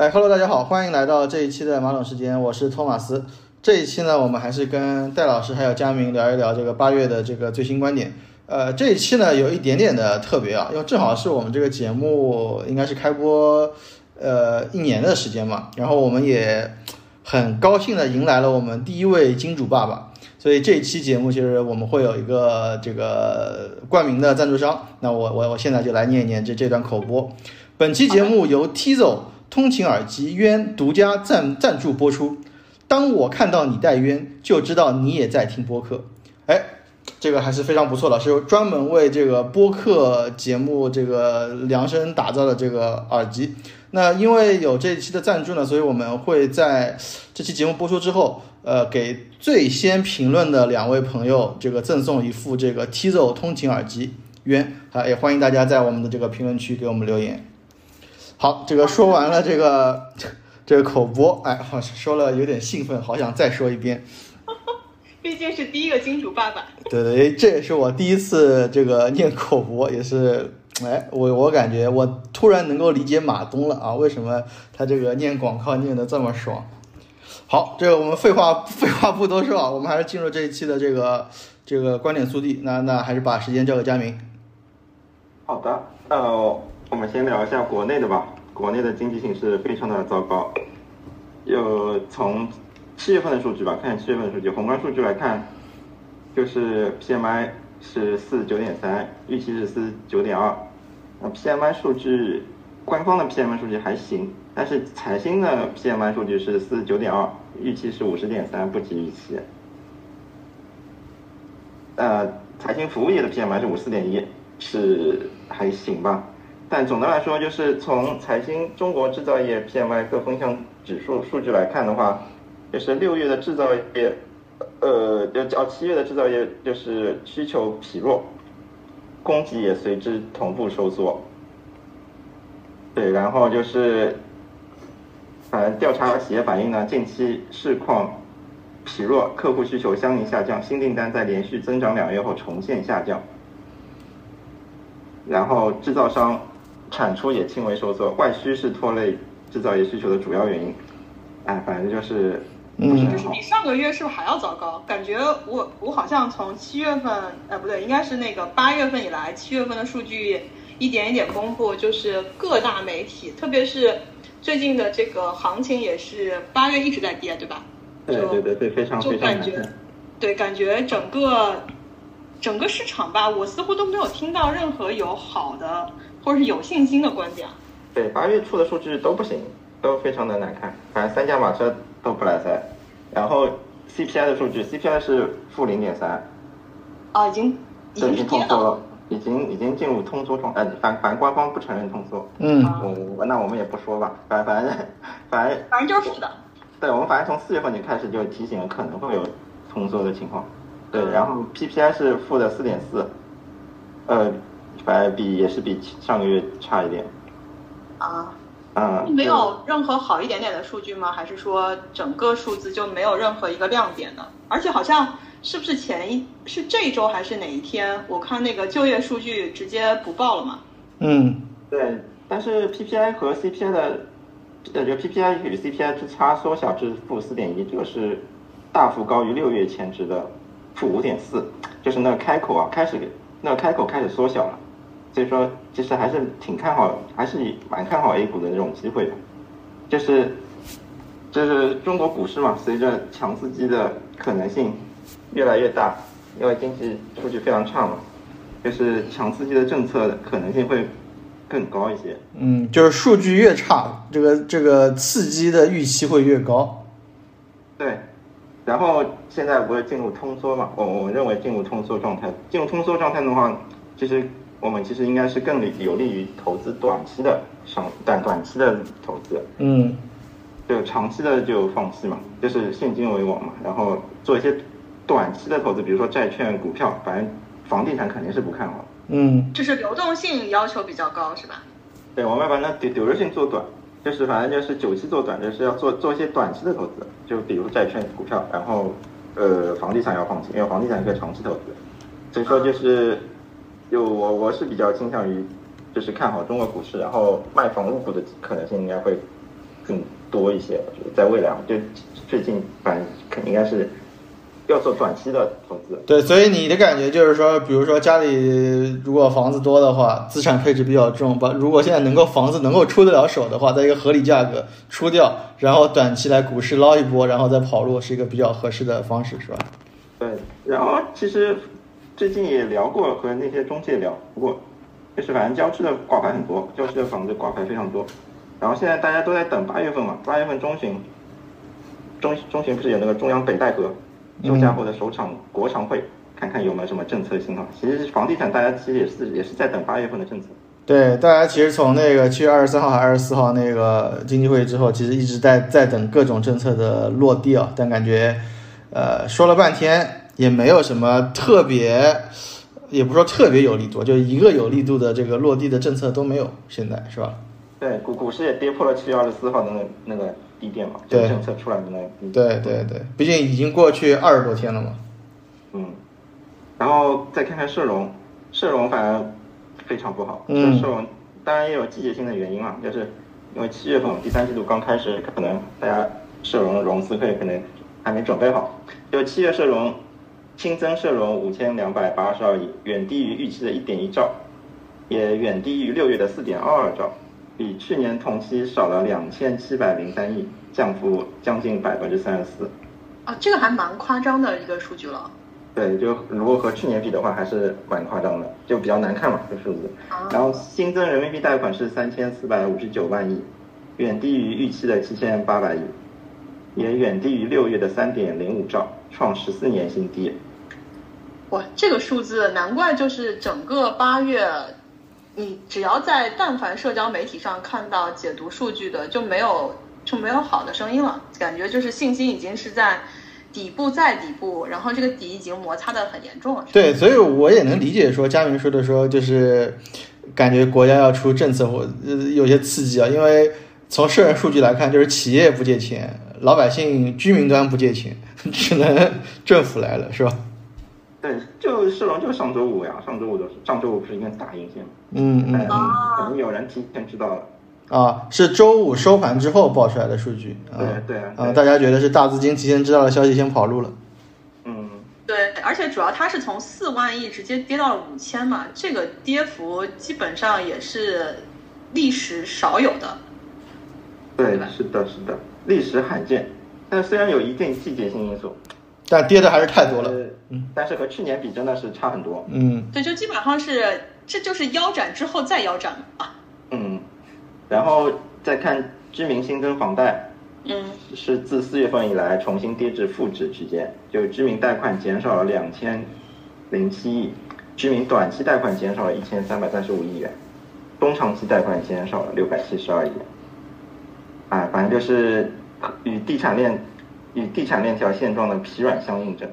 哎，Hello，大家好，欢迎来到这一期的马桶时间，我是托马斯。这一期呢，我们还是跟戴老师还有佳明聊一聊这个八月的这个最新观点。呃，这一期呢有一点点的特别啊，因为正好是我们这个节目应该是开播呃一年的时间嘛，然后我们也很高兴的迎来了我们第一位金主爸爸。所以这一期节目其实我们会有一个这个冠名的赞助商，那我我我现在就来念一念这这段口播。本期节目由 Tizo 通勤耳机渊独家赞赞助播出。当我看到你戴渊，就知道你也在听播客。哎，这个还是非常不错的，是专门为这个播客节目这个量身打造的这个耳机。那因为有这一期的赞助呢，所以我们会在这期节目播出之后。呃，给最先评论的两位朋友，这个赠送一副这个 Tizo 通勤耳机，冤啊！也欢迎大家在我们的这个评论区给我们留言。好，这个说完了这个 这个口播，哎，好说了有点兴奋，好想再说一遍。毕竟是第一个金主爸爸。对对，这也是我第一次这个念口播，也是哎，我我感觉我突然能够理解马东了啊，为什么他这个念广告念的这么爽。好，这个我们废话 废话不多说啊，我们还是进入这一期的这个这个观点速递。那那还是把时间交给佳明。好的，呃，我们先聊一下国内的吧。国内的经济形势非常的糟糕。有从七月份的数据吧，看七月份的数据，宏观数据来看，就是 PMI 是四十九点三，预期是四十九点二。那 PMI 数据，官方的 PMI 数据还行。但是财新的 PMI 数据是四十九点二，预期是五十点三，不及预期。呃，财新服务业的 PMI 是五四点一，是还行吧。但总的来说，就是从财新中国制造业 PMI 各分项指数数据来看的话，就是六月的制造业，呃，就较七月的制造业就是需求疲弱，供给也随之同步收缩。对，然后就是。反正调查企业反映呢，近期市况疲弱，客户需求相应下降，新订单在连续增长两月后重现下降。然后制造商产出也轻微收缩，外需是拖累制造业需求的主要原因。哎，反正就是不是就是比上个月是不是还要糟糕？感觉我我好像从七月份，呃不对，应该是那个八月份以来，七月份的数据一点一点公布，就是各大媒体，特别是。最近的这个行情也是八月一直在跌，对吧？对对对对，非常就感觉，对感觉整个整个市场吧，我似乎都没有听到任何有好的或者是有信心的观点。对，八月初的数据都不行，都非常的难看，反正三驾马车都不来塞。然后 CPI 的数据，CPI 是负零点三。啊，已经已经通缩了。已经已经进入通缩状态，反反正官方不承认通缩。嗯，我那我们也不说吧，反反正反正反正就是负的。对，我们反正从四月份就开始就提醒了可能会有通缩的情况。对，然后 PPI 是负的四点四，呃，反正比也是比上个月差一点。啊。嗯。没有任何好一点点的数据吗？还是说整个数字就没有任何一个亮点呢？而且好像。是不是前一是这周还是哪一天？我看那个就业数据直接不报了嘛？嗯，对。但是 PPI 和 CPI 的，呃，就 PPI 与 CPI 之差缩小至负四点一，这个是大幅高于六月前值的负五点四，就是那个开口啊，开始那个开口开始缩小了。所以说，其实还是挺看好，还是蛮看好 A 股的这种机会的。就是，就是中国股市嘛，随着强刺激的可能性。越来越大，因为经济数据非常差嘛，就是强刺激的政策可能性会更高一些。嗯，就是数据越差，这个这个刺激的预期会越高。对，然后现在不是进入通缩嘛？我我认为进入通缩状态，进入通缩状态的话，其实我们其实应该是更有利于投资短期的上短短期的投资。嗯，就长期的就放弃嘛，就是现金为王嘛，然后做一些。短期的投资，比如说债券、股票，反正房地产肯定是不看好。嗯，就是流动性要求比较高，是吧？对，我们把那流流动性做短，就是反正就是久期做短，就是要做做一些短期的投资，就比如债券、股票，然后呃房地产要放弃，因为房地产是个长期投资。所以说就是，就我我是比较倾向于，就是看好中国股市，然后卖房入股的可能性应该会更多一些。我觉得在未来，就最近反正肯定应该是要做短期的投资。对，所以你的感觉就是说，比如说家里如果房子多的话，资产配置比较重，把如果现在能够房子能够出得了手的话，在一个合理价格出掉，然后短期来股市捞一波，然后再跑路，是一个比较合适的方式，是吧？对，然后其实最近也聊过和那些中介聊，不过就是反正郊区的挂牌很多，郊区的房子挂牌非常多。然后现在大家都在等八月份嘛，八月份中旬，中中旬不是有那个中央北戴河休假后的首场国常会，看看有没有什么政策信号。其实房地产大家其实也是也是在等八月份的政策。对，大家其实从那个七月二十三号还是二十四号那个经济会议之后，其实一直在在等各种政策的落地啊，但感觉，呃，说了半天也没有什么特别，也不说特别有力度，就一个有力度的这个落地的政策都没有，现在是吧？对，股股市也跌破了七月二十四号的那那个低点嘛，对政策出来的那。对对对，毕竟已经过去二十多天了嘛。嗯，然后再看看社融，社融反而非常不好。嗯社融当然也有季节性的原因嘛，就是因为七月份第三季度刚开始，可能大家社融融资会可能还没准备好。就七月社融新增社融五千两百八十二亿，远低于预期的一点一兆，也远低于六月的四点二二兆，比去年同期少了两千七百零三亿，降幅将近百分之三十四。啊，这个还蛮夸张的一个数据了。对，就如果和去年比的话，还是蛮夸张的，就比较难看嘛，这数字。啊然后新增人民币贷款是三千四百五十九万亿，远低于预期的七千八百亿，也远低于六月的三点零五兆，创十四年新低。哇，这个数字难怪就是整个八月，你只要在但凡社交媒体上看到解读数据的，就没有就没有好的声音了，感觉就是信心已经是在底部在底部，然后这个底已经摩擦的很严重了。对，所以我也能理解说佳明说的说就是感觉国家要出政策或呃有些刺激啊，因为从社人数据来看，就是企业不借钱，老百姓居民端不借钱，只能政府来了，是吧？对，就世龙就上周五呀，上周五的上周五不是一根大阴线吗，嗯嗯嗯，可能有人提前知道了。啊，是周五收盘之后爆出来的数据啊。对对啊大家觉得是大资金提前知道了消息，先跑路了。嗯，对，而且主要它是从四万亿直接跌到了五千嘛，这个跌幅基本上也是历史少有的。对是的，是的，历史罕见。但虽然有一定季节性因素，但跌的还是太多了。呃但是和去年比真的是差很多。嗯，对，就基本上是这就是腰斩之后再腰斩嘛。嗯，然后再看居民新增房贷嗯，是自四月份以来重新跌至负值区间，就居民贷款减少了两千零七亿，居民短期贷款减少了一千三百三十五亿元，中长期贷款减少了六百七十二亿元。啊，反正就是与地产链与地产链条现状的疲软相印证。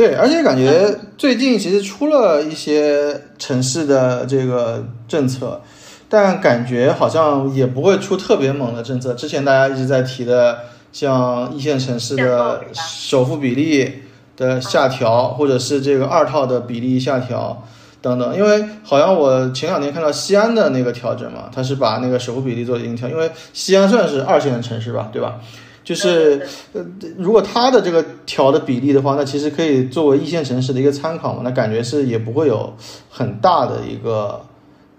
对，而且感觉最近其实出了一些城市的这个政策，但感觉好像也不会出特别猛的政策。之前大家一直在提的，像一线城市的首付比例的下调，或者是这个二套的比例下调等等。因为好像我前两天看到西安的那个调整嘛，它是把那个首付比例做了一定调，因为西安算是二线的城市吧，对吧？就是呃，如果它的这个调的比例的话，那其实可以作为一线城市的一个参考嘛。那感觉是也不会有很大的一个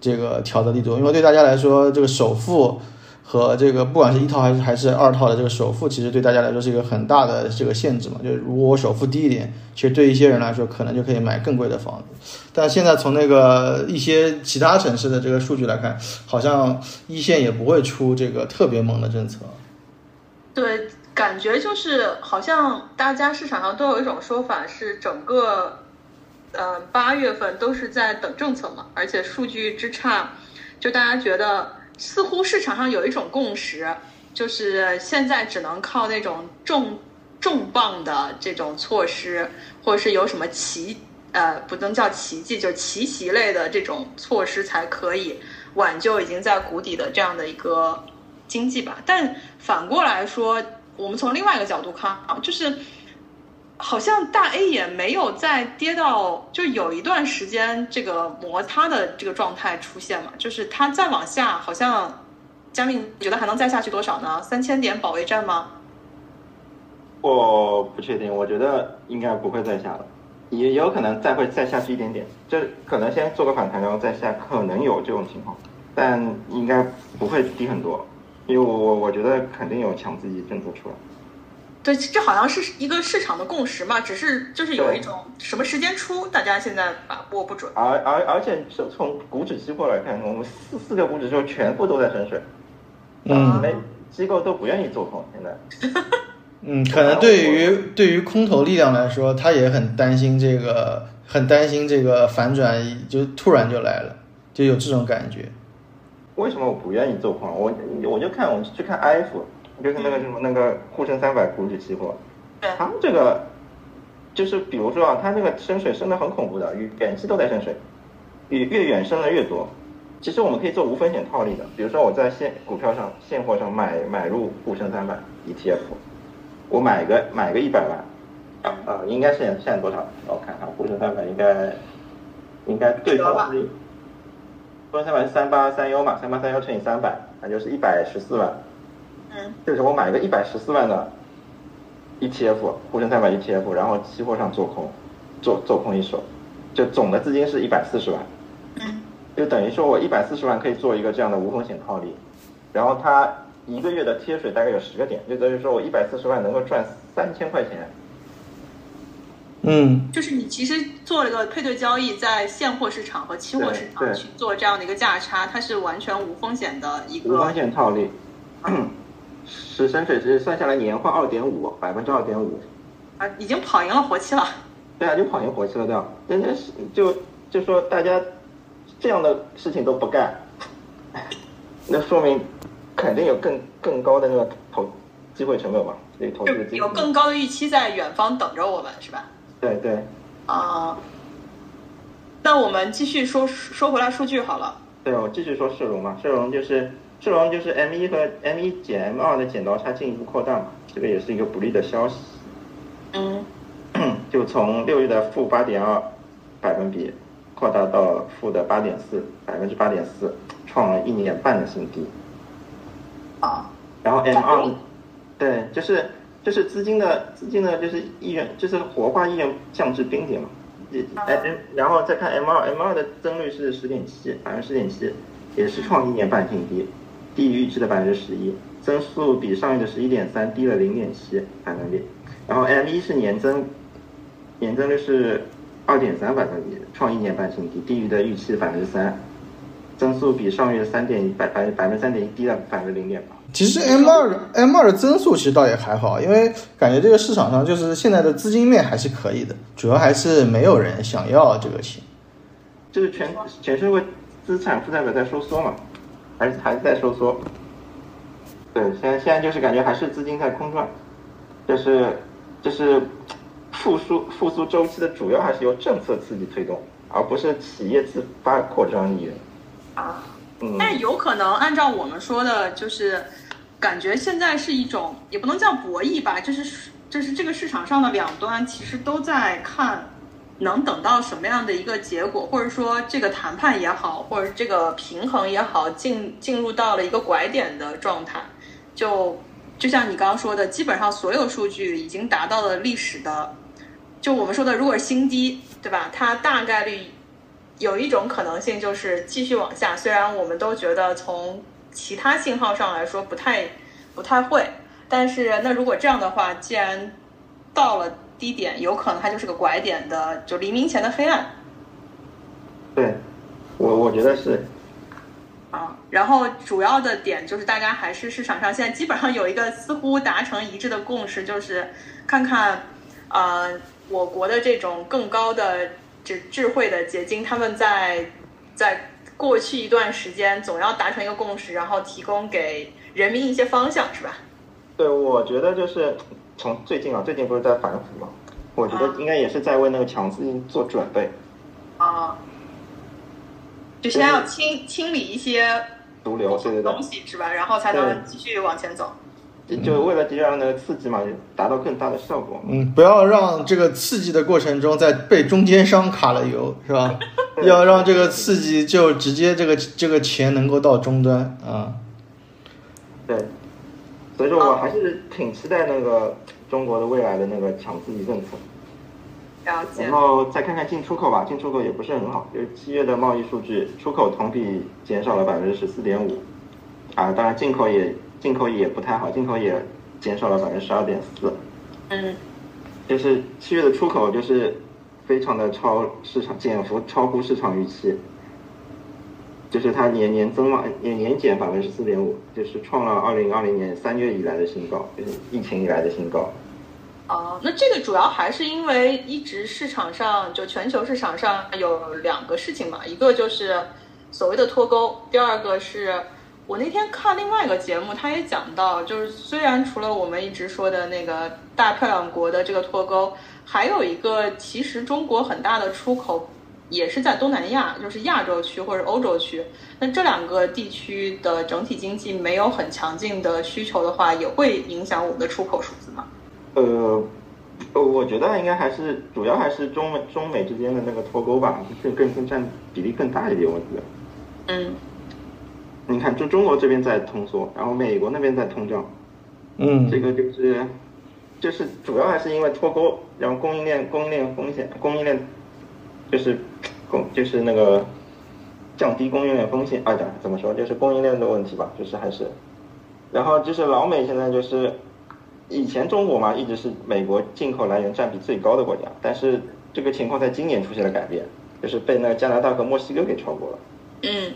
这个调的力度，因为对大家来说，这个首付和这个不管是一套还是还是二套的这个首付，其实对大家来说是一个很大的这个限制嘛。就是如果我首付低一点，其实对一些人来说，可能就可以买更贵的房子。但现在从那个一些其他城市的这个数据来看，好像一线也不会出这个特别猛的政策。对，感觉就是好像大家市场上都有一种说法是整个，呃，八月份都是在等政策嘛，而且数据之差，就大家觉得似乎市场上有一种共识，就是现在只能靠那种重重磅的这种措施，或者是有什么奇呃不能叫奇迹，就是奇袭类的这种措施才可以挽救已经在谷底的这样的一个经济吧。但反过来说，我们从另外一个角度看啊，就是好像大 A 也没有再跌到，就有一段时间这个摩擦的这个状态出现嘛，就是它再往下好像佳明，你觉得还能再下去多少呢？三千点保卫战吗？我不确定，我觉得应该不会再下了，也有可能再会再下去一点点，就可能先做个反弹，然后再下，可能有这种情况，但应该不会低很多，因为我我我觉得肯定有强刺激政策出来。对，这好像是一个市场的共识嘛，只是就是有一种什么时间出，大家现在把握不准。而而而且是从股指期货来看，我们四四个股指就全部都在深水，嗯，没机构都不愿意做空现在。嗯，可能对于 对于空头力量来说，他也很担心这个，很担心这个反转，就突然就来了，就有这种感觉。为什么我不愿意做空？我我就看我去看 IF，就是那个什么那个沪深三百股指期货，他们这个就是比如说啊，它那个深水深的很恐怖的，远期都在深水，越越远深的越多。其实我们可以做无风险套利的，比如说我在现股票上现货上买买入沪深三百 ETF。我买个买个一百万，啊，应该是现在多少？我看看，沪深三百应该应该对方是沪深三百是三八三幺嘛，三八三幺乘以三百，那就是一百十四万。嗯，就是我买一个一百十四万的 ETF，沪深三百 ETF，然后期货上做空，做做空一手，就总的资金是一百四十万。嗯，就等于说我一百四十万可以做一个这样的无风险套利，然后它。一个月的贴水大概有十个点，就等于说我一百四十万能够赚三千块钱。嗯，就是你其实做了个配对交易，在现货市场和期货市场去做这样的一个价差，它是完全无风险的一个无风险套利。十深水是算下来年化二点五，百分之二点五。啊，已经跑赢了活期了。对啊，就跑赢活期了，对吧？人家是就就说大家这样的事情都不干，那说明。肯定有更更高的那个投机会成本嘛，这投资有更高的预期在远方等着我们，是吧？对对。啊，那我们继续说说回来数据好了。对，我继续说社融嘛，社融就是社融就是 M 一和 M 一减 M 二的剪刀差进一步扩大嘛，这个也是一个不利的消息。嗯。就从六月的负八点二百分比扩大到负的八点四百分之八点四，创了一年半的新低。啊，然后 M 二，对，就是就是资金的资金的，就是意愿，就是活化意愿降至冰点嘛。哎，然后再看 M 二，M 二的增率是十点七，百分之十点七，也是创一年半新低，低于预期的百分之十一，增速比上月的十一点三低了零点七百分比。然后 M 一是年增，年增率是二点三百分比，创一年半新低，低于的预期百分之三。增速比上月三点一百百百分之三点一低了百分之零点八。其实 M 二的 M 二的增速其实倒也还好，因为感觉这个市场上就是现在的资金面还是可以的，主要还是没有人想要这个钱。就是全全社会资产负债表在收缩嘛，还是还是在收缩。对，现在现在就是感觉还是资金在空转，就是就是复苏复苏周期的主要还是由政策刺激推动，而不是企业自发扩张意愿。啊，嗯但有可能按照我们说的，就是感觉现在是一种也不能叫博弈吧，就是就是这个市场上的两端其实都在看能等到什么样的一个结果，或者说这个谈判也好，或者这个平衡也好，进进入到了一个拐点的状态。就就像你刚刚说的，基本上所有数据已经达到了历史的，就我们说的，如果是新低，对吧？它大概率。有一种可能性就是继续往下，虽然我们都觉得从其他信号上来说不太不太会，但是那如果这样的话，既然到了低点，有可能它就是个拐点的，就黎明前的黑暗。对，我我觉得是。啊，然后主要的点就是大家还是市场上现在基本上有一个似乎达成一致的共识，就是看看呃我国的这种更高的。智智慧的结晶，他们在在过去一段时间总要达成一个共识，然后提供给人民一些方向，是吧？对，我觉得就是从最近啊，最近不是在反腐嘛，我觉得应该也是在为那个强资金做准备。啊，就先要清清理一些毒瘤，对对对，东西是吧？然后才能继续往前走。就为了这样的刺激嘛，达到更大的效果。嗯，不要让这个刺激的过程中在被中间商卡了油，是吧？要让这个刺激就直接这个这个钱能够到终端啊。对，所以说我还是挺期待那个中国的未来的那个强刺激政策。了解然。后再看看进出口吧，进出口也不是很好，就是七月的贸易数据，出口同比减少了百分之十四点五，啊，当然进口也进口也不太好，进口也减少了百分之十二点四，嗯就是七月的出口就是非常的超市场，减幅超乎市场预期，就是它年年增嘛，年年减百分之四点五，就是创了二零二零年三月以来的新高，就是疫情以来的新高。哦，那这个主要还是因为一直市场上就全球市场上有两个事情嘛，一个就是所谓的脱钩，第二个是我那天看另外一个节目，他也讲到，就是虽然除了我们一直说的那个大漂亮国的这个脱钩，还有一个其实中国很大的出口也是在东南亚，就是亚洲区或者欧洲区。那这两个地区的整体经济没有很强劲的需求的话，也会影响我们的出口数字吗？呃，呃我觉得应该还是主要还是中美中美之间的那个脱钩吧，更更更占比例更大一点，我觉得。嗯你看，中中国这边在通缩，然后美国那边在通胀，嗯，这个就是就是主要还是因为脱钩，然后供应链供应链风险，供应链就是供就是那个降低供应链风险啊，讲怎么说，就是供应链的问题吧，就是还是，然后就是老美现在就是以前中国嘛一直是美国进口来源占比最高的国家，但是这个情况在今年出现了改变，就是被那个加拿大和墨西哥给超过了。嗯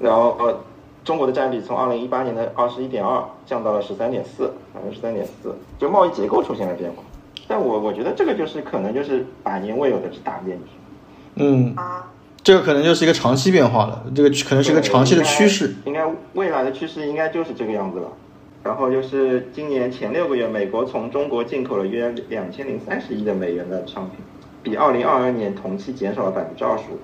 然后呃，中国的占比从二零一八年的二十一点二降到了十三点四，百分之十三点四，就贸易结构出现了变化。但我我觉得这个就是可能就是百年未有的大变局。嗯，啊这个可能就是一个长期变化了，这个可能是一个长期的趋势。应该，应该未来的趋势应该就是这个样子了。然后就是今年前六个月，美国从中国进口了约两千零三十亿的美元的商品，比二零二二年同期减少了百分之二十五。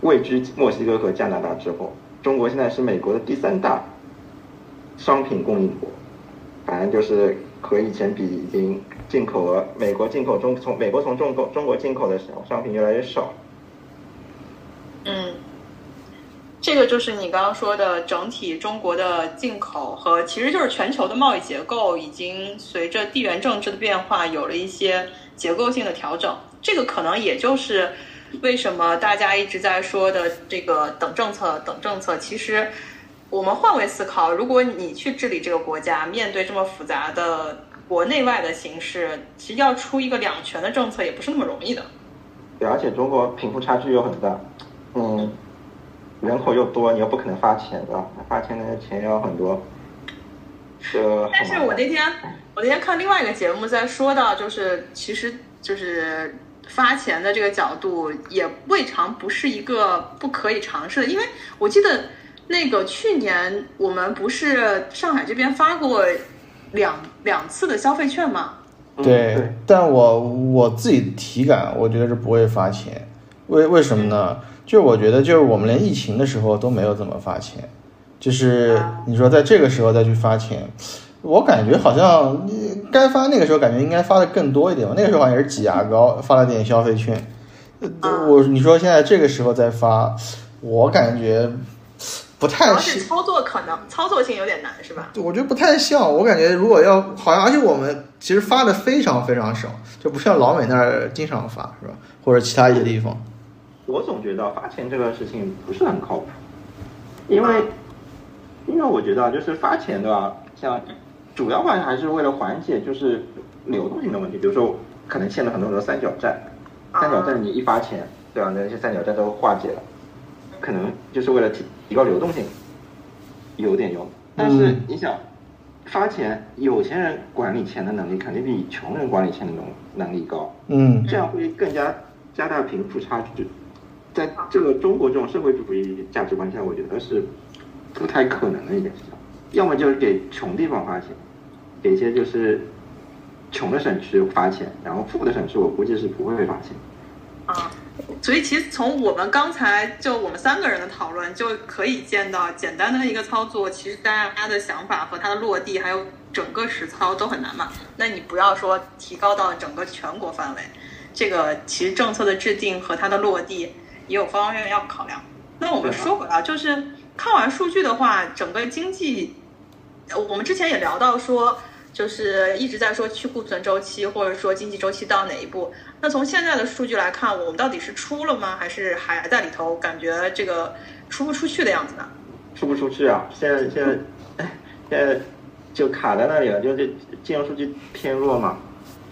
位居墨西哥和加拿大之后，中国现在是美国的第三大商品供应国，反正就是和以前比，已经进口额美国进口中从美国从中国中国进口的商品越来越少。嗯，这个就是你刚刚说的整体中国的进口和其实就是全球的贸易结构已经随着地缘政治的变化有了一些结构性的调整。这个可能也就是为什么大家一直在说的这个等政策、等政策。其实我们换位思考，如果你去治理这个国家，面对这么复杂的国内外的形势，其实要出一个两全的政策也不是那么容易的。对，而且中国贫富差距又很大，嗯，人口又多，你又不可能发钱，对吧？发钱的钱要很多，是但是我那天我那天看另外一个节目在说到，就是其实就是发钱的这个角度，也未尝不是一个不可以尝试的，因为我记得那个去年我们不是上海这边发过两两次的消费券吗？嗯对对，但我我自己体感，我觉得是不会发钱。为为什么呢？就是我觉得，就是我们连疫情的时候都没有怎么发钱，就是你说在这个时候再去发钱，我感觉好像呃该发那个时候感觉应该发的更多一点吧。那个时候好像也是挤牙膏，发了点消费券。呃我你说现在这个时候再发，我感觉不太是操作可能操作性有点难，是吧？我觉得不太像，我感觉如果要好像，而且我们其实发的非常非常少，就不像老美那儿经常发，是吧？或者其他一些地方。我总觉得发钱这个事情不是很靠谱，因为因为我觉得啊就是发钱对吧？像主要话还是为了缓解就是流动性的问题，比如说可能欠了很多很多三角债，三角债你一发钱，对吧？那些三角债都化解了，可能就是为了提提高流动性，有点用。但是嗯你想发钱，有钱人管理钱的能力肯定比穷人管理钱的能能力高。嗯这样会更加加大贫富差距。在这个中国这种社会主义价值观下，我觉得是不太可能的一件事情。要么就是给穷地方发钱，给一些就是穷的省区发钱，然后富的省区我估计是不会发钱。啊，所以其实从我们刚才就我们三个人的讨论就可以见到，简单的一个操作，其实大家的想法和它的落地，还有整个实操都很难嘛。那你不要说提高到整个全国范围，这个其实政策的制定和它的落地也有方方面面要考量。那我们说回来，就是看完数据的话，整个经济，我们之前也聊到说，就是一直在说去库存周期，或者说经济周期到哪一步。那从现在的数据来看，我们到底是出了吗？还是还在里头？感觉这个出不出去的样子呢？出不出去啊？现在现在现在就卡在那里了，就是金融数据偏弱嘛，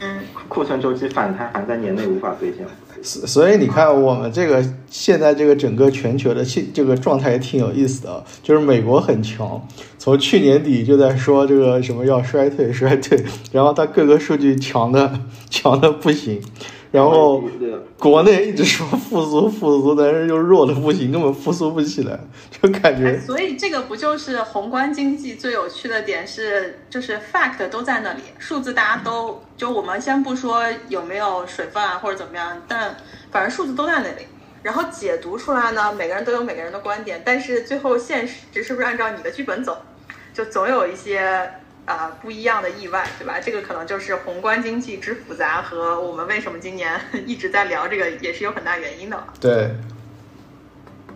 嗯，库存周期反弹还在年内无法兑现。所所以你看，我们这个现在这个整个全球的现这个状态也挺有意思的啊，就是美国很强，从去年底就在说这个什么要衰退衰退，然后它各个数据强的强的不行，然后国内一直说复苏复苏，但是又弱的不行，根本复苏不起来，就感觉哎所以这个不就是宏观经济最有趣的点是，就是 fact 都在那里，数字大家都就我们先不说有没有水分啊或者怎么样，但反正数字都在那里。然后解读出来呢，每个人都有每个人的观点，但是最后现实是不是按照你的剧本走，就总有一些啊、呃不一样的意外，对吧？这个可能就是宏观经济之复杂和我们为什么今年 一直在聊这个也是有很大原因的了。对，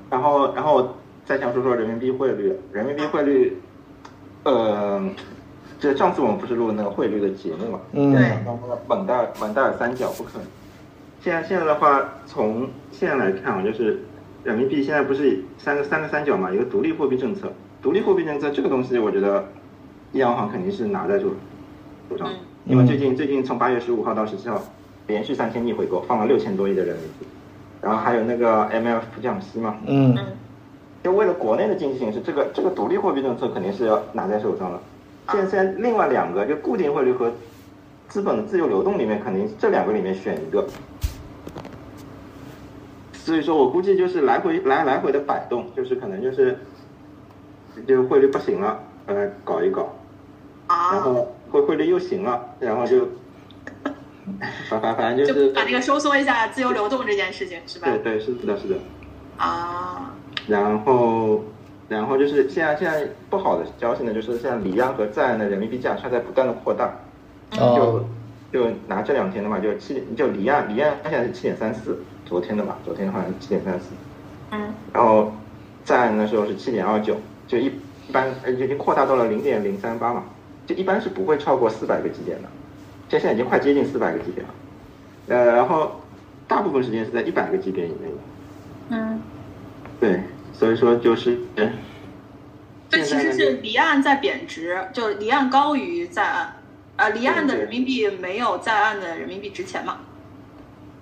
然后，然后再想说说人民币汇率。人民币汇率，呃，这上次我们不是录那个汇率的节目嘛？嗯对然后蒙代尔蒙代尔三角不可能。现在现在的话，从现在来看啊，就是人民币现在不是三个三个三角嘛，一个独立货币政策。独立货币政策这个东西，我觉得央行肯定是拿在手手上，嗯因为最近最近从八月十五号到十七号，连续三天逆回购，放了六千多亿的人民币，然后还有那个 MLF 降息嘛，嗯。嗯。就为了国内的经济形势，这个这个独立货币政策肯定是要拿在手上了。现在现在另外两个，就固定汇率和资本的自由流动里面，肯定这两个里面选一个。所以说我估计就是来回来来回的摆动，就是可能就是就汇率不行了，呃，搞一搞，然啊，后汇汇率又行了，然后就 反反反正就就是把那个收缩一下自由流动这件事情是吧？对对是的是的。啊，然后，然后就是现在现在不好的消息呢，就是现在离岸和在岸的人民币价差在不断的扩大，哦，就就拿这两天的嘛，就七就离岸离岸现在是七点三四，昨天的嘛，昨天好像是七点三四，嗯。然后在岸的时候是七点二九，就一一般呃已经扩大到了零点零三八嘛，就一般是不会超过四百个基点的，这现在已经快接近四百个基点了，呃，然后大部分时间是在一百个基点以内的。嗯，对，所以说就是，这其实是离岸在贬值，就离岸高于在岸，呃，离岸的人民币没有在岸的人民币值钱嘛？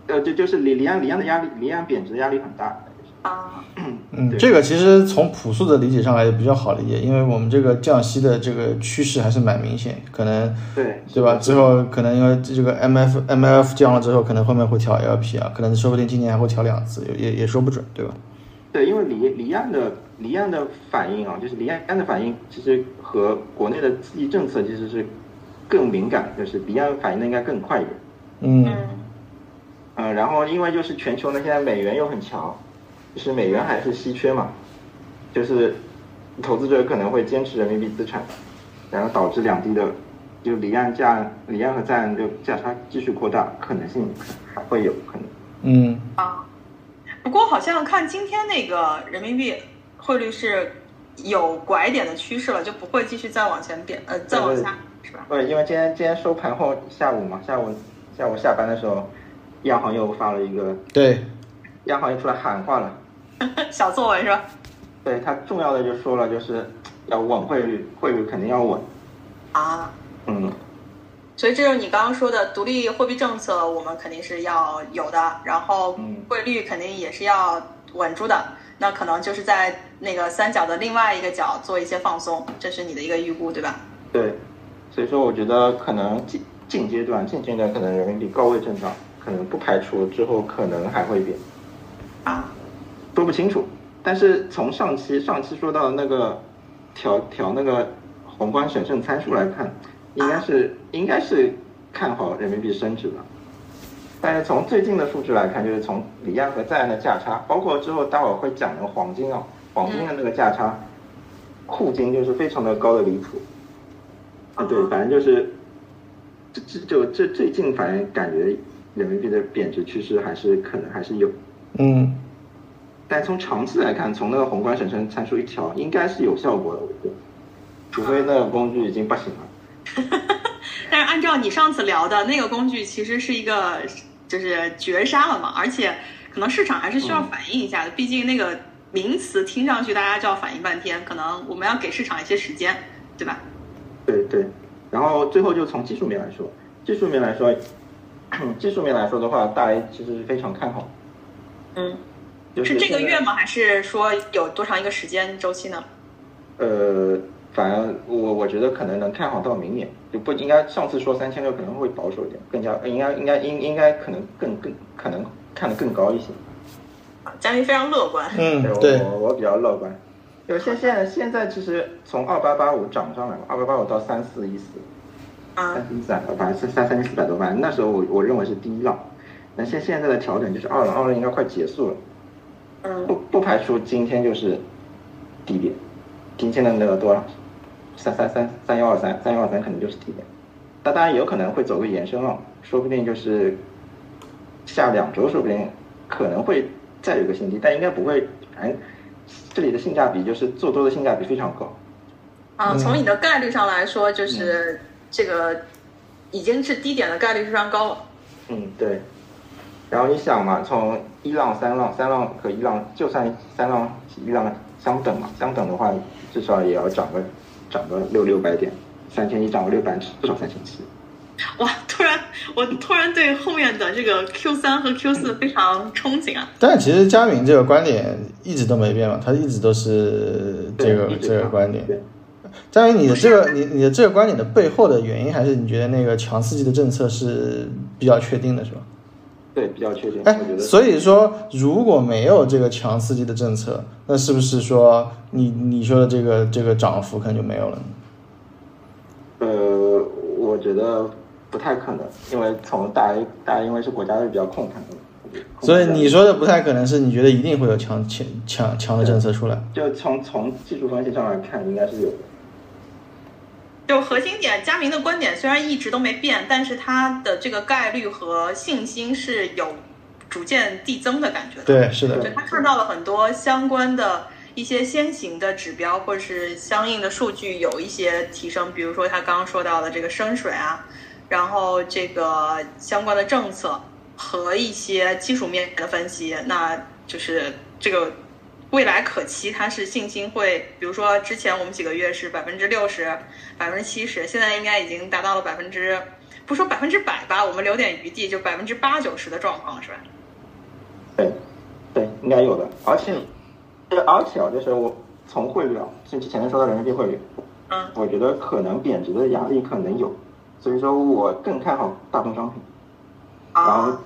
呃，就就是离离岸离岸的压力，离岸贬值的压力很大。啊，嗯，对这个其实从朴素的理解上来也比较好理解，因为我们这个降息的这个趋势还是蛮明显，可能对，对吧？之后可能因为这个 M F M L F 降了之后，可能后面会调 L P 啊，可能说不定今年还会调两次，也也也说不准，对吧？对，因为离离岸的离岸的反应啊，就是离岸的反应，其实和国内的刺激政策其实是更敏感，就是离岸反应的应该更快一点。嗯嗯呃，然后因为就是全球呢，现在美元又很强，就是美元还是稀缺嘛，就是投资者可能会坚持人民币资产，然后导致两地的就离岸价离岸和在岸的价差继续扩大，可能性还会有可能。嗯啊，不过好像看今天那个人民币汇率是有拐点的趋势了，就不会继续再往前贬，呃，再往下是吧？对，因为今天今天收盘后下午嘛，下午下午下班的时候，央行又发了一个，对，央行又出来喊话了，小作文是吧？对它重要的就说了，就是要稳汇率，汇率肯定要稳，啊，嗯，所以这就是你刚刚说的独立货币政策，我们肯定是要有的，然后嗯汇率肯定也是要稳住的。那可能就是在那个三角的另外一个角做一些放松，这是你的一个预估，对吧？对，所以说我觉得可能近近阶段近阶段可能人民币高位震荡，可能不排除之后可能还会变，啊，说不清楚。但是从上期上期说到那个调调那个宏观审慎参数来看，应该是应该是看好人民币升值的。但是从最近的数据来看，就是从离岸和在岸的价差，包括之后待会儿会讲的黄金啊，黄金的那个价差，库金就是非常的高的离谱。啊，对，反正就是这这就这最近反正感觉人民币的贬值趋势还是可能还是有。嗯但从长期来看，从那个宏观审慎参数一调，应该是有效果的，我觉得，除非那个工具已经不行了。但是按照你上次聊的那个工具，其实是一个就是绝杀了嘛，而且可能市场还是需要反应一下的，毕竟那个名词听上去大家就要反应半天，可能我们要给市场一些时间，对吧？对对，然后最后就从技术面来说，技术面来说，技术面来说的话，大 A 其实是非常看好。嗯，就是这个月吗？还是说有多长一个时间周期呢？呃，反正我我觉得可能能看好到明年，就不应该上次说三千六可能会保守一点，更加应该应该应应该可能更更可能看得更高一些。嘉宾非常乐观。嗯，对对，我我比较乐观。因为现现在现在其实从二八八五涨上来嘛，二八八五到三四一四，啊三四一四百多，反正是三三千四百多万，那时候我我认为是第一浪。那现现在的调整就是二浪，二浪应该快结束了，嗯不不排除今天就是低点，今天的那个多少，三三三三幺二三，三幺二三可能就是低点，但当然有可能会走个延伸了，说不定就是下两周，说不定可能会再有个新低，但应该不会，反正这里的性价比就是做多的性价比非常高。啊，嗯从你的概率上来说，就是这个已经是低点的概率非常高了。嗯，对。然后你想嘛，从一浪、三浪、三浪和一浪，就算三浪、一浪相等嘛，相等的话，至少也要涨个涨个六六百点，三千一涨个六百，至少三千七。哇，突然 我突然对后面的这个 Q 三和 Q 四非常憧憬啊！但其实佳明这个观点一直都没变嘛，他一直都是这个这个观点。对，佳明，你的这个你你的这个观点的背后的原因，还是你觉得那个强刺激的政策是比较确定的，是吧？对，比较确定。哎。所以说如果没有这个强刺激的政策，那是不是说你你说的这个这个涨幅可能就没有了呢？呃，我觉得不太可能，因为从大 A 大 A 因为是国家是比较控盘的，所以你说的不太可能是你觉得一定会有强强强强的政策出来。就从从技术分析上来看，应该是有的。就核心点，佳明的观点虽然一直都没变，但是他的这个概率和信心是有逐渐递增的感觉的。对，是的就，他看到了很多相关的一些先行的指标，或者是相应的数据有一些提升，比如说他刚刚说到的这个深水啊，然后这个相关的政策和一些基础面的分析，那就是这个未来可期，它是信心会，比如说之前我们几个月是百分之六十、百分之七十，现在应该已经达到了百分之，不说百分之百吧，我们留点余地，就百分之八九十的状况是吧？对，对，应该有的。而且，这而且啊，就是我从汇率啊，甚至前面说到人民币汇率，嗯我觉得可能贬值的压力可能有，所以说我更看好大宗商品。然后啊，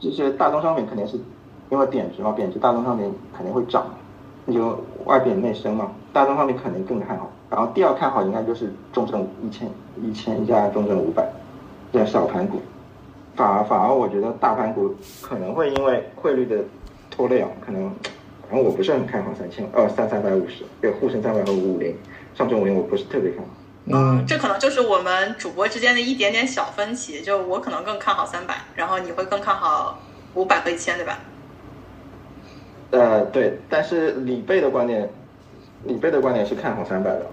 这些大宗商品肯定是因为贬值嘛，贬值大宗商品肯定会涨，那就外贬内升嘛，大宗商品肯定更看好。然后第二看好应该就是中证一千一千加中证五百，这小盘股。反而反而我觉得大盘股可能会因为汇率的拖累啊，可能反正我不是很看好三千呃三三百五十，对沪深三百和五五零，上证五零我不是特别看好。嗯，这可能就是我们主播之间的一点点小分歧，就我可能更看好三百，然后你会更看好五百和一千，对吧？呃，对，但是李贝的观点，李贝的观点是看好三百的。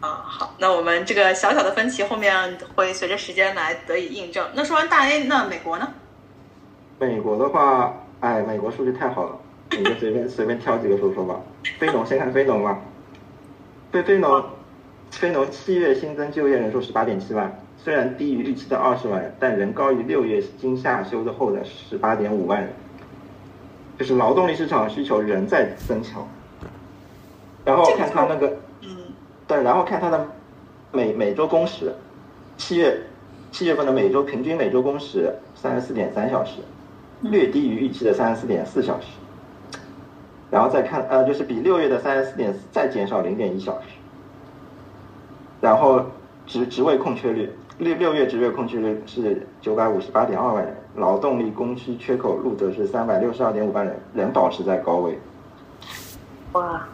啊，好，那我们这个小小的分歧后面会随着时间来得以印证。那说完大 A，那美国呢？美国的话，哎，美国数据太好了，你就随便 随便挑几个说说吧。非农先看非农吧，对非农，非农七月新增就业人数十八点七万，虽然低于预期的二十万，但仍高于六月经夏休的后的十八点五万人，就是劳动力市场需求仍在增强。然后看它那个，嗯，对，然后看它的每每周工时，七月七月份的每周平均每周工时三十四点三小时，略低于预期的三十四点四小时。然后再看呃，就是比六月的三十四点再减少零点一小时。然后职职位空缺率，六六月职位空缺率是九百五十八点二万人，劳动力供需缺口录得是三百六十二点五万人，仍保持在高位。哇，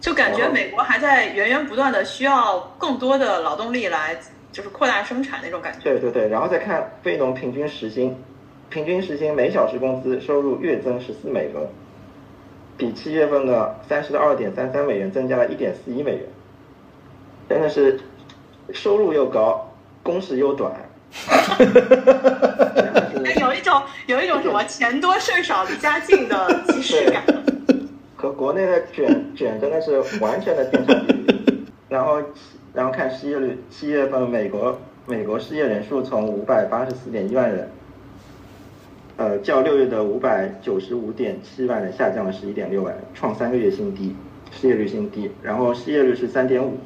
就感觉美国还在源源不断的需要更多的劳动力来，就是扩大生产那种感觉。对对对，然后再看非农平均时薪，平均时薪每小时工资收入月增十四美分，比七月份的三十二点三三美元增加了一点四一美元，真的是收入又高，工时又短。有一种有一种什么钱多事少离家近的即视感。和国内的卷卷真的是完全的天差地别。然后然后看失业率，七月份美国美国失业人数从五百八十四点一万人，呃，较六月的五百九十五点七万人下降了十一点六万人，创三个月新低，失业率新低。然后失业率是三点五，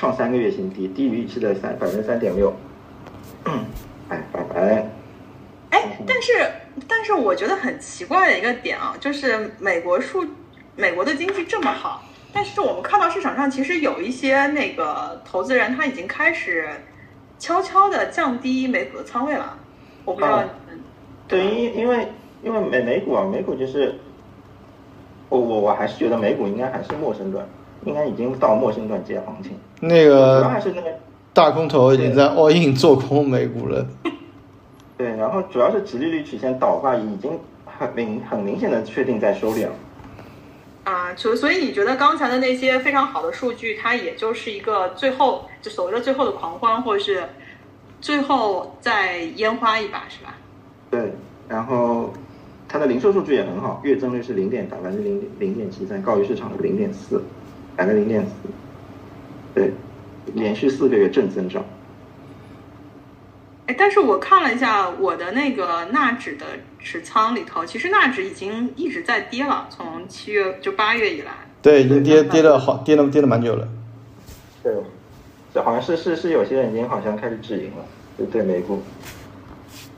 创三个月新低，低于预期的三百分之三点六。哎，拜拜。哎，但是但是我觉得很奇怪的一个点啊，就是美国数美国的经济这么好，但是我们看到市场上其实有一些那个投资人他已经开始悄悄的降低美股的仓位了。我不知道。对，因因为因为美美股啊，美股就是我我我还是觉得美股应该还是陌生段，应该已经到陌生段接行情。那个主要还是那个。大空头已经在 all in 做空美股了。对，然后主要是直利率曲线倒挂已经很明很明显的确定在收敛了。啊，所所以你觉得刚才的那些非常好的数据，它也就是一个最后就所谓的最后的狂欢，或者是最后再烟花一把，是吧？对，然后它的零售数据也很好，月增率是零点百分之零零点七三，高于市场的零点四，百分之零点四。对。连续四个月正增长，哎，但是我看了一下我的那个纳指的持仓里头，其实纳指已经一直在跌了，从七月就八月以来，对，已经跌跌了好跌了跌了蛮久了。对，这好像是是是有些人已经好像开始止盈了，对对美股。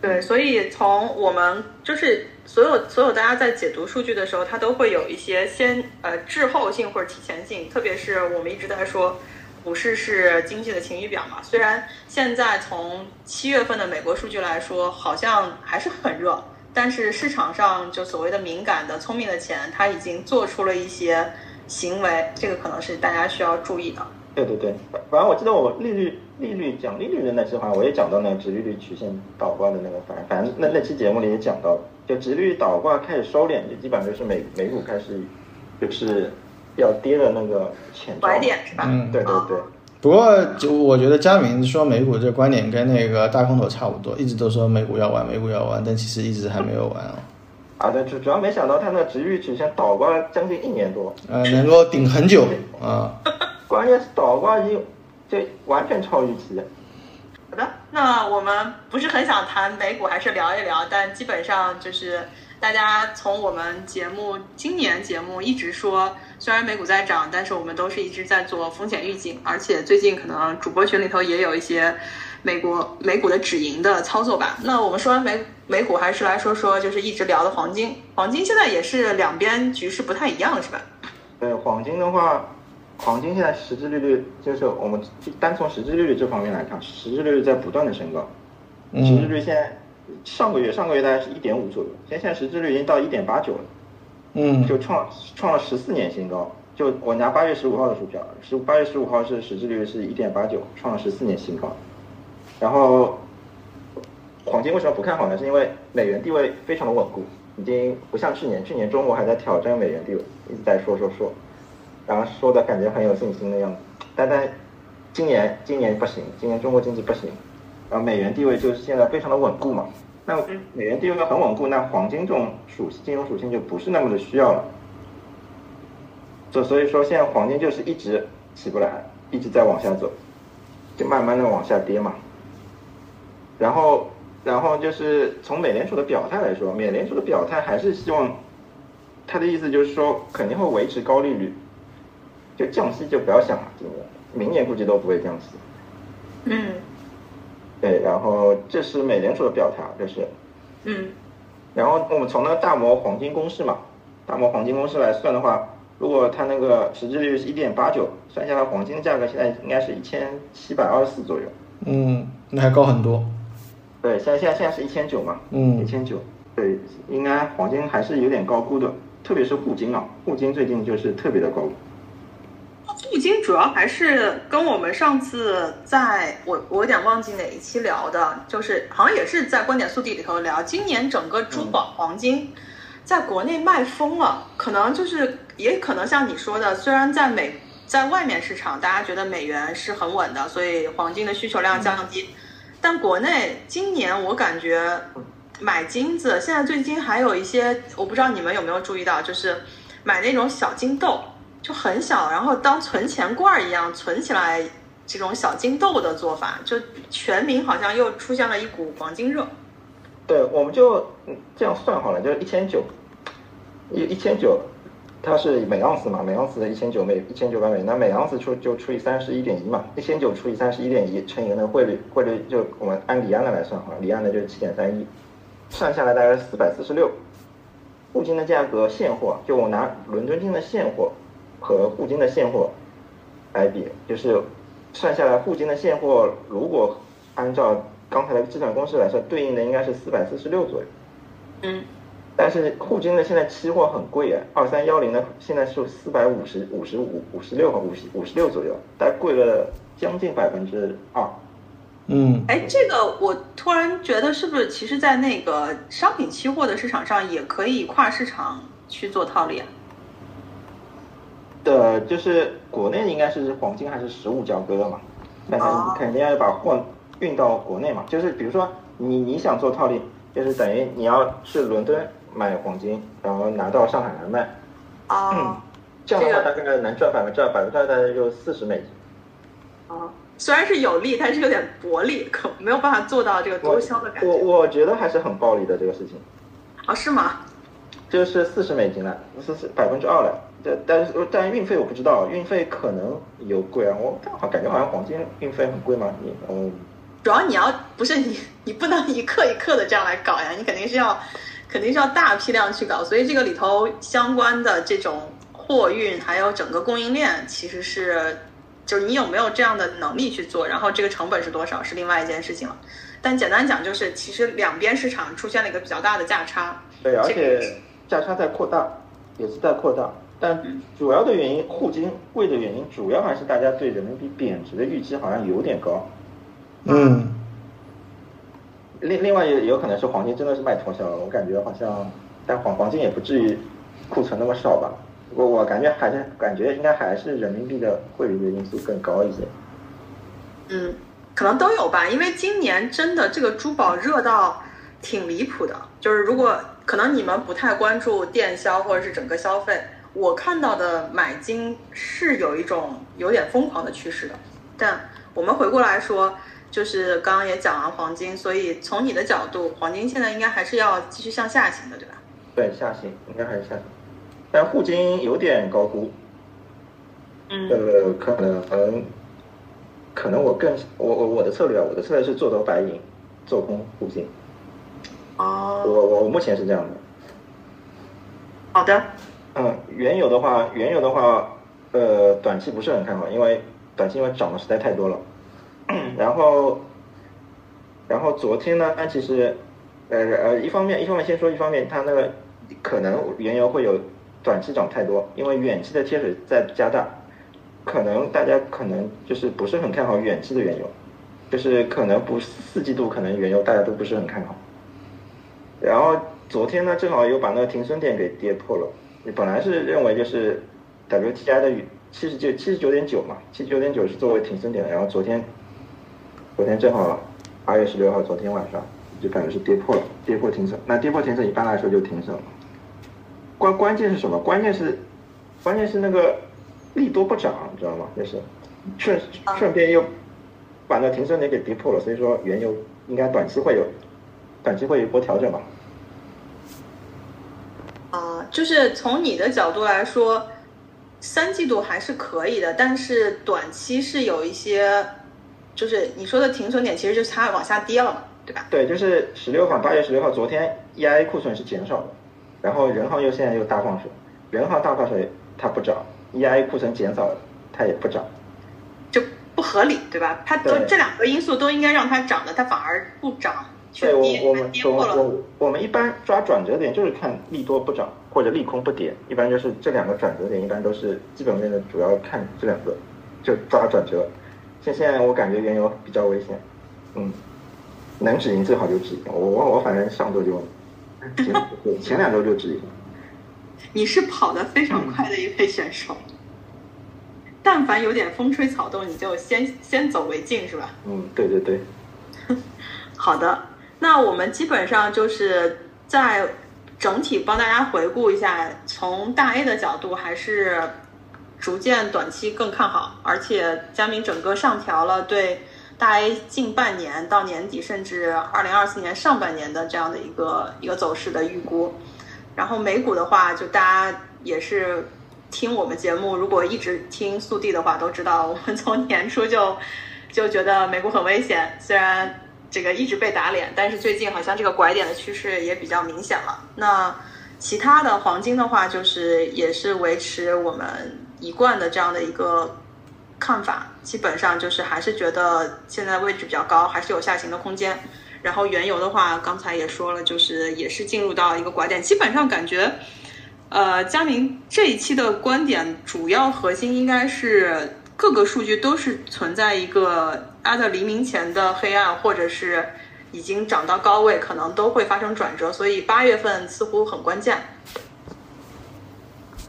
对，所以从我们就是所有所有大家在解读数据的时候，它都会有一些先呃滞后性或者提前性，特别是我们一直在说。股市是经济的晴雨表嘛？虽然现在从七月份的美国数据来说，好像还是很热，但是市场上就所谓的敏感的、聪明的钱，它已经做出了一些行为，这个可能是大家需要注意的。对对对，反正我记得我利率利率讲利率的那期话，我也讲到那个直利率曲线倒挂的那个，反正反正那那期节目里也讲到了，就直利率倒挂开始收敛，就基本上就是美美股开始就是。要跌的那个前拐点是吧？嗯，对对对。不过，就我觉得佳明说美股这个观点跟那个大空头差不多，一直都说美股要玩，美股要玩，但其实一直还没有玩哦。啊，对，主主要没想到它那值率曲线倒挂了将近一年多。呃，能够顶很久啊。关键是倒挂已经就完全超预期。好的，那我们不是很想谈美股，还是聊一聊，但基本上就是。大家从我们节目今年节目一直说，虽然美股在涨，但是我们都是一直在做风险预警，而且最近可能主播群里头也有一些美国美股的止盈的操作吧。那我们说完美美股，还是来说说就是一直聊的黄金。黄金现在也是两边局势不太一样，是吧？对，黄金的话，黄金现在实质利率就是我们单从实质利率这方面来看，实质利率在不断的升高，实质率现在。上个月上个月大概是一点五左右，现在实质率已经到一点八九了，嗯，就创创了十四年新高。就我拿八月十五号的数据啊，十八月十五号是实质率是一点八九，创了十四年新高。然后黄金为什么不看好呢？是因为美元地位非常的稳固，已经不像去年，去年中国还在挑战美元地位，一直在说说说，然后说的感觉很有信心的样子。但但今年今年不行，今年中国经济不行。然后美元地位就是现在非常的稳固嘛，那美元地位很稳固，那黄金这种属性金融属性就不是那么的需要了。就所以说现在黄金就是一直起不来，一直在往下走，就慢慢的往下跌嘛。然后然后就是从美联储的表态来说，美联储的表态还是希望，他的意思就是说肯定会维持高利率，就降息就不要想了，今年明年估计都不会降息。嗯。对，然后这是美联储的表态，这是，嗯，然后我们从那个大摩黄金公式嘛，大摩黄金公式来算的话，如果它那个实际利率是一点八九，算下来黄金的价格现在应该是一千七百二十四左右。嗯，那还高很多。对，现在现在现在是一千九嘛，嗯，一千九，对，应该黄金还是有点高估的，特别是沪金啊，沪金最近就是特别的高。镀金主要还是跟我们上次在我我有点忘记哪一期聊的，就是好像也是在观点速递里头聊，今年整个珠宝黄金在国内卖疯了，可能就是也可能像你说的，虽然在美在外面市场，大家觉得美元是很稳的，所以黄金的需求量降低，但国内今年我感觉买金子，现在最近还有一些，我不知道你们有没有注意到，就是买那种小金豆，就很小，然后当存钱罐儿一样存起来，这种小金豆的做法，就全民好像又出现了一股黄金热。对，我们就这样算好了，就是一千九，一一千九，它是每盎司嘛，每盎司的一千九每一千九百美，那每盎司除就除以三十一点一嘛，一千九除以三十一点一乘以那个汇率，汇率就我们按离岸的来算好了，离岸的就是七点三一，算下来大概是四百四十六。沪金的价格现货，就我拿伦敦金的现货和沪金的现货来比，就是算下来沪金的现货如果按照刚才的计算公式来说，对应的应该是四百四十六左右。嗯，但是沪金的现在期货很贵啊，二三幺零的现在是四百五十五十五五十六和五十五十六左右，大概贵了将近百分之二。嗯，哎，这个我突然觉得是不是，其实，在那个商品期货的市场上，也可以跨市场去做套利啊？的，就是国内应该是黄金还是实物交割的嘛，但是哦肯定要把货运到国内嘛，就是比如说你你想做套利，就是等于你要去伦敦买黄金，然后拿到上海来卖，哦，这样的话这大概能赚百分之二，百分之二大概就四十美金。啊，虽然是有利，但是有点薄利，可没有办法做到这个多销的感我觉。我觉得还是很暴利的这个事情，啊，是吗？就是四十美金了，四十百分之二了。这但是但运费我不知道，运费可能有贵啊，我好感觉好像黄金运费很贵吗？你嗯。主要你要不是你，你不能一克一克的这样来搞呀，你肯定是要，肯定是要大批量去搞，所以这个里头相关的这种货运还有整个供应链，其实是，就是你有没有这样的能力去做，然后这个成本是多少是另外一件事情了。但简单讲就是，其实两边市场出现了一个比较大的价差。对，而这个且价差在扩大，也是在扩大。但主要的原因，沪金贵的原因，主要还是大家对人民币贬值的预期好像有点高。嗯，另另外也有可能是黄金真的是卖脱销了，我感觉好像，但黄黄金也不至于库存那么少吧。我我感觉还是感觉应该还是人民币的汇率的因素更高一些。嗯，可能都有吧，因为今年真的这个珠宝热到挺离谱的。就是如果可能你们不太关注电销或者是整个消费，我看到的买金是有一种有点疯狂的趋势的。但我们回过来说，就是刚刚也讲完黄金，所以从你的角度，黄金现在应该还是要继续向下行的，对吧？对，下行应该还是下行，但沪金有点高估。嗯呃，可能可能我更我我我的策略啊，我的策略是做多白银，做空沪金。哦，我我目前是这样的。好的，嗯，原油的话，原油的话，呃，短期不是很看好，因为短期因为涨的实在太多了。然后，然后昨天呢，它其实，呃呃，一方面一方面先说一方面，它那个可能原油会有短期涨太多，因为远期的贴水在加大，可能大家可能就是不是很看好远期的原油，就是可能不四季度可能原油大家都不是很看好。然后昨天呢，正好又把那个停损点给跌破了。你本来是认为就是 WTI 的七十九七十九点九嘛，七十九点九是作为停损点的。然后昨天，昨天正好八月十六号，昨天晚上就感觉是跌破了，跌破停损。那跌破停损一般来说就停损了。关关键是什么？关键是，关键是那个利多不涨，你知道吗？就是顺顺便又把那停损点给跌破了，所以说原油应该短期会有短期会有一波调整吧。啊、就是从你的角度来说，三季度还是可以的，但是短期是有一些，就是你说的停损点，其实就是它往下跌了嘛，对吧？对，就是十六号，八月十六号，昨天 EIA 库存是减少的，然后人行又现在又大放水，人行大放水它不涨，EIA 库存减少了它也不涨，就不合理，对吧？它都这两个因素都应该让它涨的，它反而不涨，去对我，我们我。我我们一般抓转折点就是看利多不涨或者利空不跌，一般就是这两个转折点，一般都是基本面的主要看这两个，就抓转折。现现在我感觉原油比较危险，嗯，能止盈最好就止盈，我我我反正上周就前前两周就止盈。你是跑得非常快的一位选手，但凡有点风吹草动，你就先先走为敬，是吧？嗯，对对对。好的，那我们基本上就是在整体帮大家回顾一下，从大 A 的角度还是逐渐短期更看好，而且佳明整个上调了对大 A 近半年到年底甚至二零二四年上半年的这样的一个一个走势的预估。然后美股的话，就大家也是听我们节目，如果一直听速递的话，都知道我们从年初就就觉得美股很危险，虽然这个一直被打脸，但是最近好像这个拐点的趋势也比较明显了。那其他的黄金的话，就是也是维持我们一贯的这样的一个看法，基本上就是还是觉得现在位置比较高，还是有下行的空间。然后原油的话，刚才也说了，就是也是进入到一个拐点，基本上感觉，呃，佳明这一期的观点主要核心应该是各个数据都是存在一个阿特黎明前的黑暗，或者是已经涨到高位，可能都会发生转折，所以八月份似乎很关键。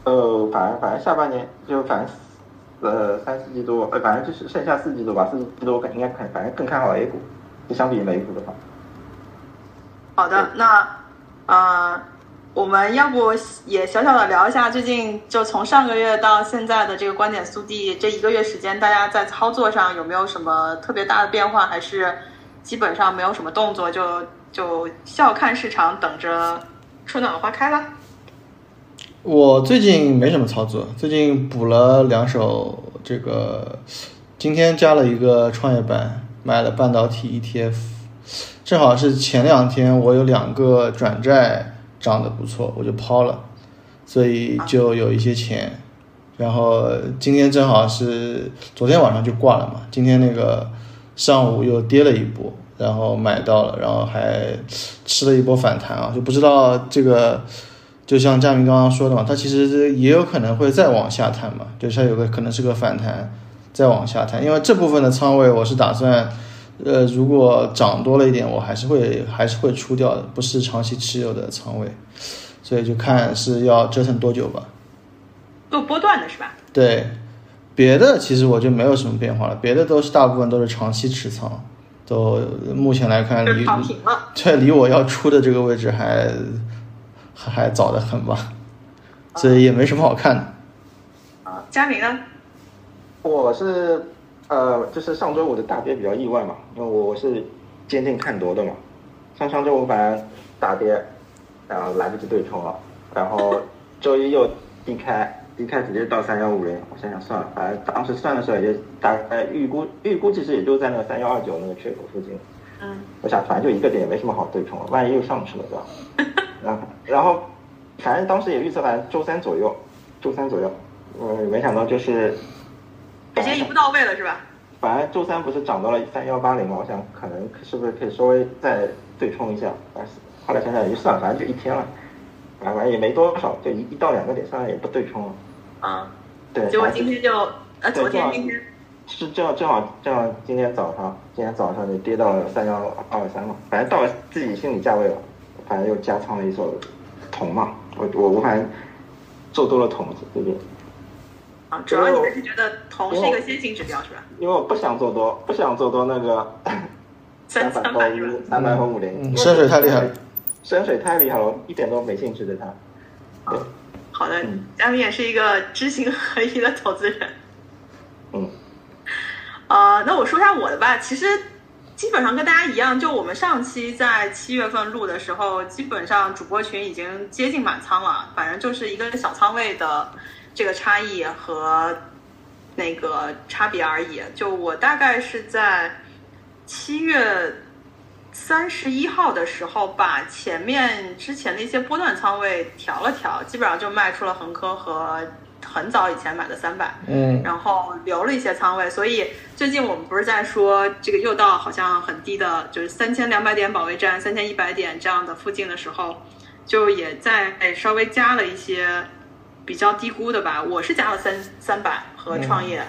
呃，反正反正下半年就反正呃三四季度，呃反正就是剩下四季度吧，四季度应该看反正更看好 A 股。就相比于美股的话，好的，那呃，我们要不也小小的聊一下最近就从上个月到现在的这个观点速递这一个月时间，大家在操作上有没有什么特别大的变化，还是基本上没有什么动作，就就笑看市场，等着春暖花开了？我最近没什么操作，最近补了两手，这个今天加了一个创业板。买了半导体 ETF，正好是前两天我有两个转债涨得不错，我就抛了，所以就有一些钱。然后今天正好是昨天晚上就挂了嘛，今天那个上午又跌了一波，然后买到了，然后还吃了一波反弹啊，就不知道这个，就像佳明刚刚说的嘛，它其实也有可能会再往下探嘛，就是它有个可能是个反弹。再往下探，因为这部分的仓位我是打算，呃，如果涨多了一点，我还是会还是会出掉的，不是长期持有的仓位，所以就看是要折腾多久吧。做波段的是吧？对，别的其实我就没有什么变化了，别的都是大部分都是长期持仓，都目前来看离对离我要出的这个位置还还还早得很吧，所以也没什么好看的。啊，佳明呢？我是呃，就是上周五的大跌比较意外嘛，因为我是坚定看多的嘛。像上周五反正大跌，然后来不及对冲了，然后周一又低开，低开直接到三幺五零。我想想算了，反正当时算的时候也大概预估预估其实也就在那个三幺二九那个缺口附近。嗯。我想反正就一个点，也没什么好对冲了，万一又上去了对吧？然后然后反正当时也预测反正周三左右，周三左右，嗯，没想到就是。直接一步到位了是吧？反正周三不是涨到了三幺八零嘛，我想可能是不是可以稍微再对冲一下，但是后来想想也就算了，反正就一天了，反正也没多少，就一一到两个点，算了也不对冲了。啊，对。结果今天就呃昨天今天是正好正好正好今天早上今天早上就跌到了三幺二三嘛，反正到了自己心理价位了，反正又加仓了一手铜嘛，我我我反正做多了铜对不对？主要你们是觉得铜是一个先行指标是吧？因为我不想做多，不想做多那个 三百和五三百和五零，深水太厉害了，深水太厉害了，一点都没兴趣对它。对，好的，佳明也是一个知行合一的投资人。嗯，呃，那我说一下我的吧。其实基本上跟大家一样，就我们上期在七月份录的时候，基本上主播群已经接近满仓了，反正就是一个小仓位的。这个差异和那个差别而已。就我大概是在七月三十一号的时候，把前面之前的一些波段仓位调了调，基本上就卖出了恒科和很早以前买的三百，嗯，然后留了一些仓位。所以最近我们不是在说这个又到好像很低的，就是三千两百点保卫战、三千一百点这样的附近的时候，就也在稍微加了一些。比较低估的吧，我是加了三三百和创业，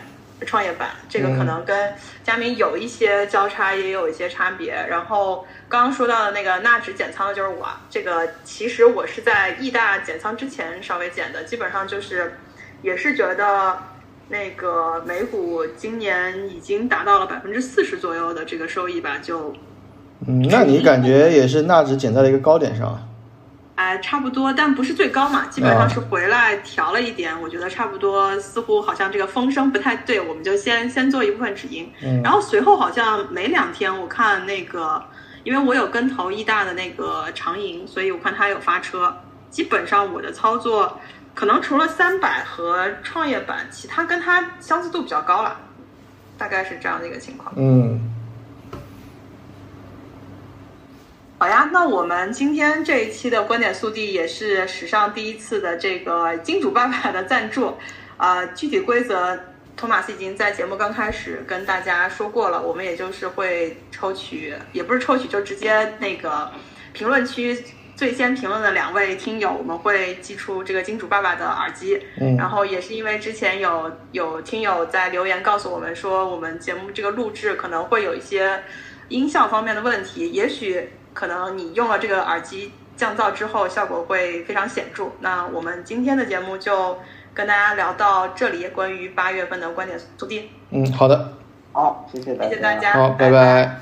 创业板，这个可能跟佳明有一些交叉，也有一些差别。然后刚刚说到的那个纳指减仓的就是我，这个其实我是在易大减仓之前稍微减的，基本上就是也是觉得那个美股今年已经达到了百分之四十左右的这个收益吧，就嗯，那你感觉也是纳指减在了一个高点上啊？哎，差不多，但不是最高嘛，基本上是回来调了一点。我觉得差不多，似乎好像这个风声不太对，我们就先先做一部分止盈。嗯然后随后好像没两天，我看那个，因为我有跟投易大的那个长盈，所以我看他有发车。基本上我的操作，可能除了三百和创业板，其他跟它相似度比较高了，大概是这样的一个情况。嗯，好呀，那我们今天这一期的观点速递也是史上第一次的这个金主爸爸的赞助，呃，具体规则托马斯已经在节目刚开始跟大家说过了，我们也就是会抽取，也不是抽取，就直接那个评论区最先评论的两位听友，我们会寄出这个金主爸爸的耳机，嗯。然后也是因为之前有有听友在留言告诉我们说，我们节目这个录制可能会有一些音效方面的问题，也许可能你用了这个耳机降噪之后，效果会非常显著。那我们今天的节目就跟大家聊到这里，关于八月份的观点速递，嗯，好的，好，谢谢大家，谢谢大家，好，拜拜。拜